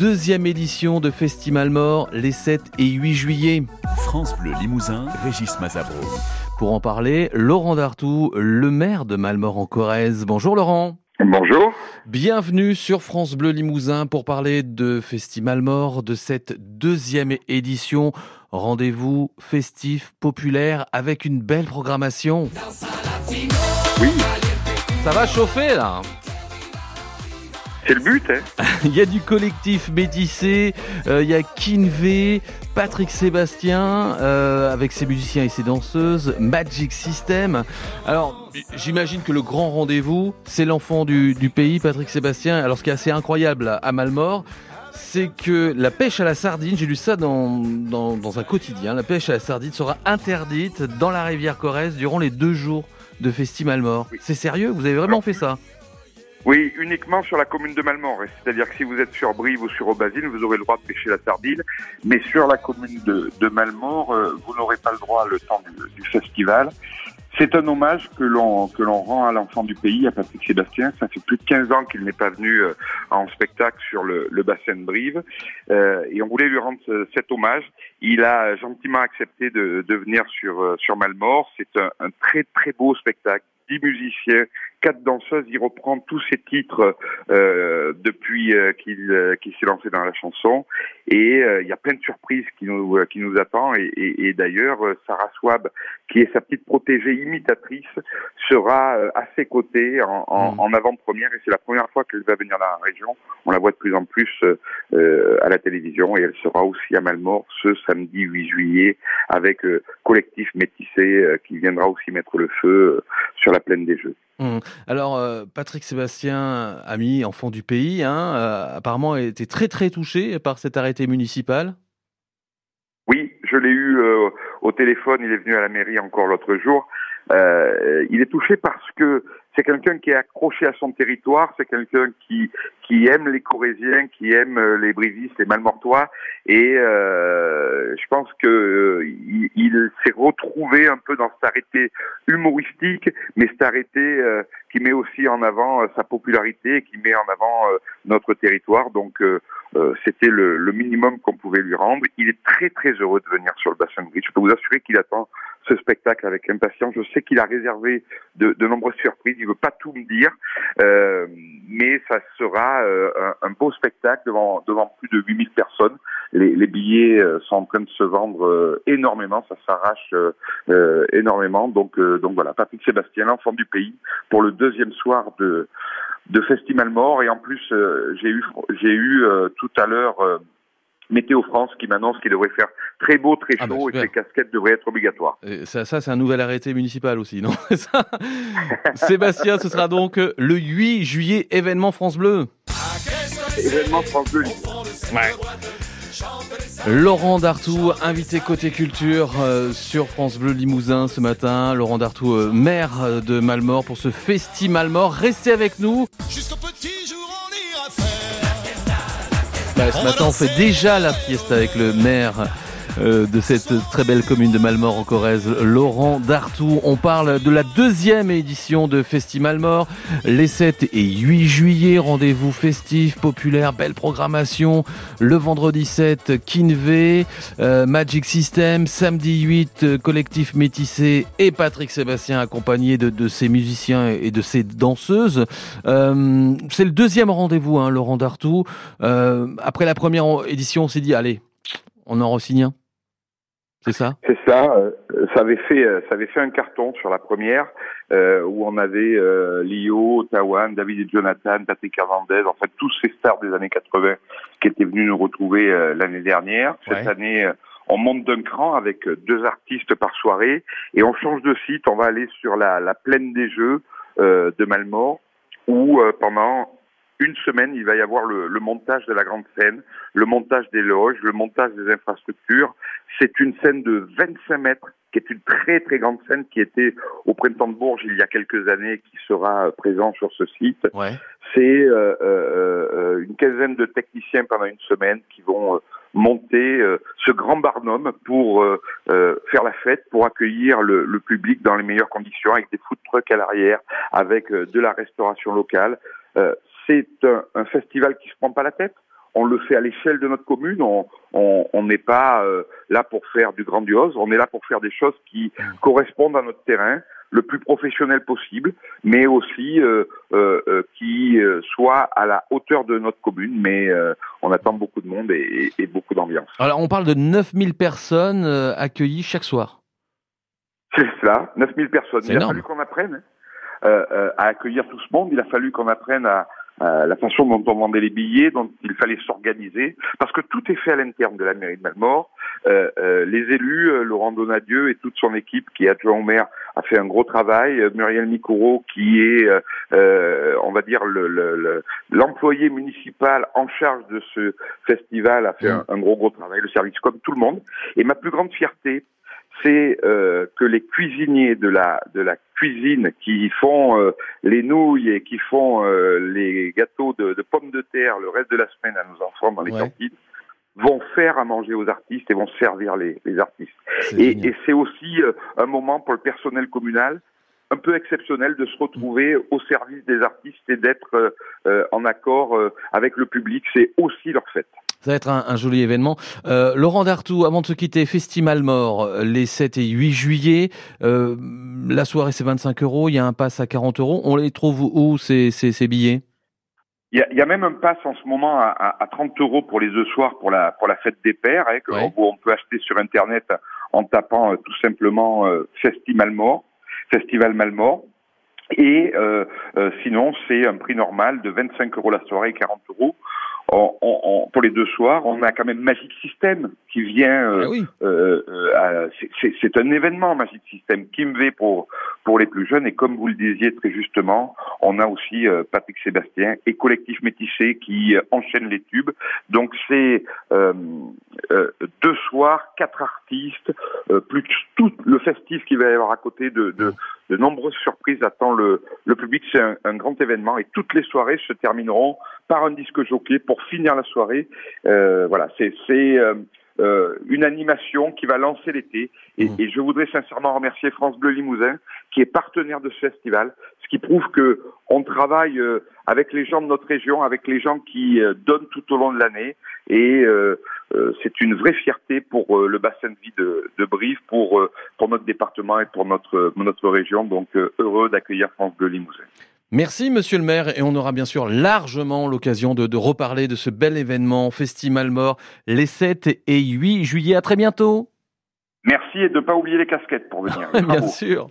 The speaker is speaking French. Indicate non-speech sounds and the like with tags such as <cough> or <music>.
Deuxième édition de Festival Mort les 7 et 8 juillet. France Bleu Limousin, Régis Mazabro. Pour en parler, Laurent Dartou, le maire de Malmort en Corrèze. Bonjour Laurent. Bonjour. Bienvenue sur France Bleu Limousin pour parler de Festival Mort, de cette deuxième édition. Rendez-vous festif, populaire, avec une belle programmation. Oui, Ça va chauffer là c'est le but. Hein. <laughs> Il y a du collectif métissé, euh, il y a Kinvé, Patrick Sébastien, euh, avec ses musiciens et ses danseuses, Magic System. Alors, j'imagine que le grand rendez-vous, c'est l'enfant du, du pays, Patrick Sébastien. Alors, ce qui est assez incroyable à Malmort, c'est que la pêche à la sardine, j'ai lu ça dans, dans, dans un quotidien, la pêche à la sardine sera interdite dans la rivière Corrèze durant les deux jours de Festival Mort. Oui. C'est sérieux? Vous avez vraiment fait ça? Oui, uniquement sur la commune de Malmort. hein. C'est-à-dire que si vous êtes sur Brive ou sur Aubazine, vous aurez le droit de pêcher la sardine. Mais sur la commune de, de euh, vous n'aurez pas le droit le temps du, festival. C'est un hommage que l'on que l'on rend à l'enfant du pays, à Patrick Sébastien. Ça fait plus de 15 ans qu'il n'est pas venu euh, en spectacle sur le, bassin de Brive, Euh, et on voulait lui rendre ce- cet hommage. Il a gentiment accepté de, de venir sur euh, sur Malmort. C'est un très très beau spectacle. Dix musiciens, quatre danseuses. Il reprend tous ses titres euh, depuis euh, qu'il euh, qu'il s'est lancé dans la chanson. Et euh, il y a plein de surprises qui nous qui nous attend. Et, et, et d'ailleurs, Sarah Swab, qui est sa petite protégée imitatrice, sera à ses côtés en, en, Mm. en avant-première. Et c'est la première fois qu'elle va venir dans la région. On la voit de plus en plus à la télévision. Et elle sera aussi à Malmort ce samedi 8 juillet avec collectif métissé qui viendra aussi mettre le feu sur la plaine des Jeux. Hum. Alors, euh, Patrick Sébastien, ami, enfant du pays, hein, euh, apparemment été très très touché par cet arrêté municipal. Oui, je l'ai eu euh, au téléphone, il est venu à la mairie encore l'autre jour. Euh, il est touché parce que c'est quelqu'un qui est accroché à son territoire, c'est quelqu'un qui qui aime les Corésiens, qui aime euh, les Brivistes, les Malmortois, et euh, je pense que euh, il, s'est retrouvé un peu dans cet arrêté humoristique, mais cet arrêté euh, qui met aussi en avant euh, sa popularité, et qui met en avant euh, notre territoire. Donc c'était le, le minimum qu'on pouvait lui rendre. Il est très très heureux de venir sur le bassin de Bridge. Je peux vous assurer qu'il attend ce spectacle avec impatience. Je sais qu'il a réservé de, de nombreuses surprises. Il veut pas tout me dire, euh, mais ça sera euh, un, beau spectacle devant devant plus de 8000 personnes. Les, les billets euh, sont en train de se vendre euh, énormément. Ça s'arrache euh, énormément. Donc donc voilà, Patrick Sébastien, l'enfant du pays, pour le deuxième soir de de Festival Mort et en plus j'ai eu j'ai eu tout à l'heure Météo France qui m'annonce qu'il devrait faire très beau, très Ah bah, chaud et que les casquettes devraient être obligatoires. Et ça, ça c'est un nouvel arrêté municipal aussi, non <laughs> <laughs> Sébastien, ce sera donc le 8 juillet, événement France Bleu. Événement France Bleu. Laurent Dartou, invité côté culture euh, sur France Bleu Limousin ce matin. Laurent Dartou, euh, maire de Malmort pour ce Festi Malmort. Restez avec nous. Jusqu'au petit Bah, ce matin, on fait déjà la fiesta avec le maire euh, de cette très belle commune de Malmort en Corrèze, Laurent Dartou. On parle de la deuxième édition de Festi Malmort, les 7 et 8 juillet. Rendez-vous festif, populaire, belle programmation. Le vendredi 7, Kinvé, euh, Magic System. Samedi 8, euh, collectif métissé et Patrick Sébastien accompagné de, ses musiciens et de ses danseuses. Euh, C'est le deuxième rendez-vous, hein, Laurent Dartou. Euh, après la première édition, on s'est dit, allez, on en re-signe un. C'est ça C'est ça. euh, ça avait fait, euh, ça avait fait un carton sur la première euh, où on avait euh, Lio, Tawan, David et Jonathan, Patrick Hernandez, en fait tous ces stars des années 80 qui étaient venus nous retrouver euh, l'année dernière. Cette Ouais. année, euh, on monte d'un cran avec deux artistes par soirée et on change de site. On va aller sur la, la plaine des Jeux euh, de Malmort où euh, pendant une semaine, il va y avoir le, le montage de la grande scène, le montage des loges, le montage des infrastructures. C'est une scène de 25 mètres, qui est une très très grande scène qui était au printemps de Bourges il y a quelques années, qui sera euh, présent sur ce site. Ouais. C'est euh, euh, euh, une quinzaine de techniciens pendant une semaine qui vont euh, monter ce grand barnum pour faire la fête, pour accueillir le, le public dans les meilleures conditions, avec des food trucks à l'arrière, avec de la restauration locale. C'est un, un festival qui se prend pas la tête. on le fait à l'échelle de notre commune. On n'est pas euh, là pour faire du grandiose, on est là pour faire des choses qui correspondent à notre terrain le plus professionnel possible, mais aussi euh, euh, qui soit à la hauteur de notre commune. Mais on attend beaucoup de monde et, et beaucoup d'ambiance. Alors on parle de 9000 personnes accueillies chaque soir. C'est cela, 9000 personnes. Il a fallu qu'on apprenne hein, à accueillir tout ce monde. Il a fallu qu'on apprenne à, euh, la façon dont on vendait les billets, dont il fallait s'organiser, parce que tout est fait à l'interne de la mairie de Malmort. Euh, euh, les élus, euh, Laurent Donadieu et toute son équipe qui est adjoint au maire a fait un gros travail. Muriel Micoureau qui est, on va dire, l'employé le, municipal en charge de ce festival a fait un, un, gros gros travail, le service comme tout le monde. Et ma plus grande fierté, c'est euh, que les cuisiniers de la de la cuisine qui font euh, les nouilles et qui font euh, les gâteaux de, de, pommes de terre le reste de la semaine à nos enfants dans les cantines vont faire à manger aux artistes et vont servir les, les artistes. Et, et c'est aussi un moment pour le personnel communal un peu exceptionnel de se retrouver au service des artistes et d'être en accord avec le public. C'est aussi leur fête. Ça va être un, joli événement. Euh, Laurent Dartou, avant de se quitter, Festival Mort, les 7 et 8 juillet. Euh, la soirée, c'est 25 euros. Il y a un pass à 40 euros. On les trouve où, ces, ces, billets? Il y, a, même un pass en ce moment à, à, 30 euros pour les deux soirs pour la, pour la fête des pères, hein, que, on peut acheter sur Internet en tapant euh, tout simplement euh, Festival Mort, Festival Malmort. Et euh, sinon, c'est un prix normal de 25 euros la soirée et 40 euros pour les deux soirs, on a quand même Magic System qui vient. Euh, ah euh, euh c'est un événement Magic System qui me pour pour les plus jeunes et comme vous le disiez très justement, on a aussi euh, Patrick Sébastien et Collectif Métissé qui enchaînent les tubes. Donc c'est deux soirs, quatre artistes, plus tout le festif qui va y avoir à côté de, de, de nombreuses surprises attend le, le public. C'est un, un, grand événement et toutes les soirées se termineront par un disque jockey pour finir la soirée. Euh, voilà, c'est euh, euh, une animation qui va lancer l'été. Et, mmh. et, je voudrais sincèrement remercier France Bleu Limousin, qui est partenaire de ce festival, ce qui prouve que on travaille euh, avec les gens de notre région, avec les gens qui euh, donnent tout au long de l'année. Et euh, c'est une vraie fierté pour le bassin de vie de, de Brive, pour, pour notre département et pour notre, notre région. Donc heureux d'accueillir France Bleu Limousin. Merci Monsieur le maire et on aura bien sûr largement l'occasion de, de, reparler de ce bel événement Festival Mort les 7 et 8 juillet. À très bientôt. Merci et de ne pas oublier les casquettes pour venir. <laughs> bien sûr.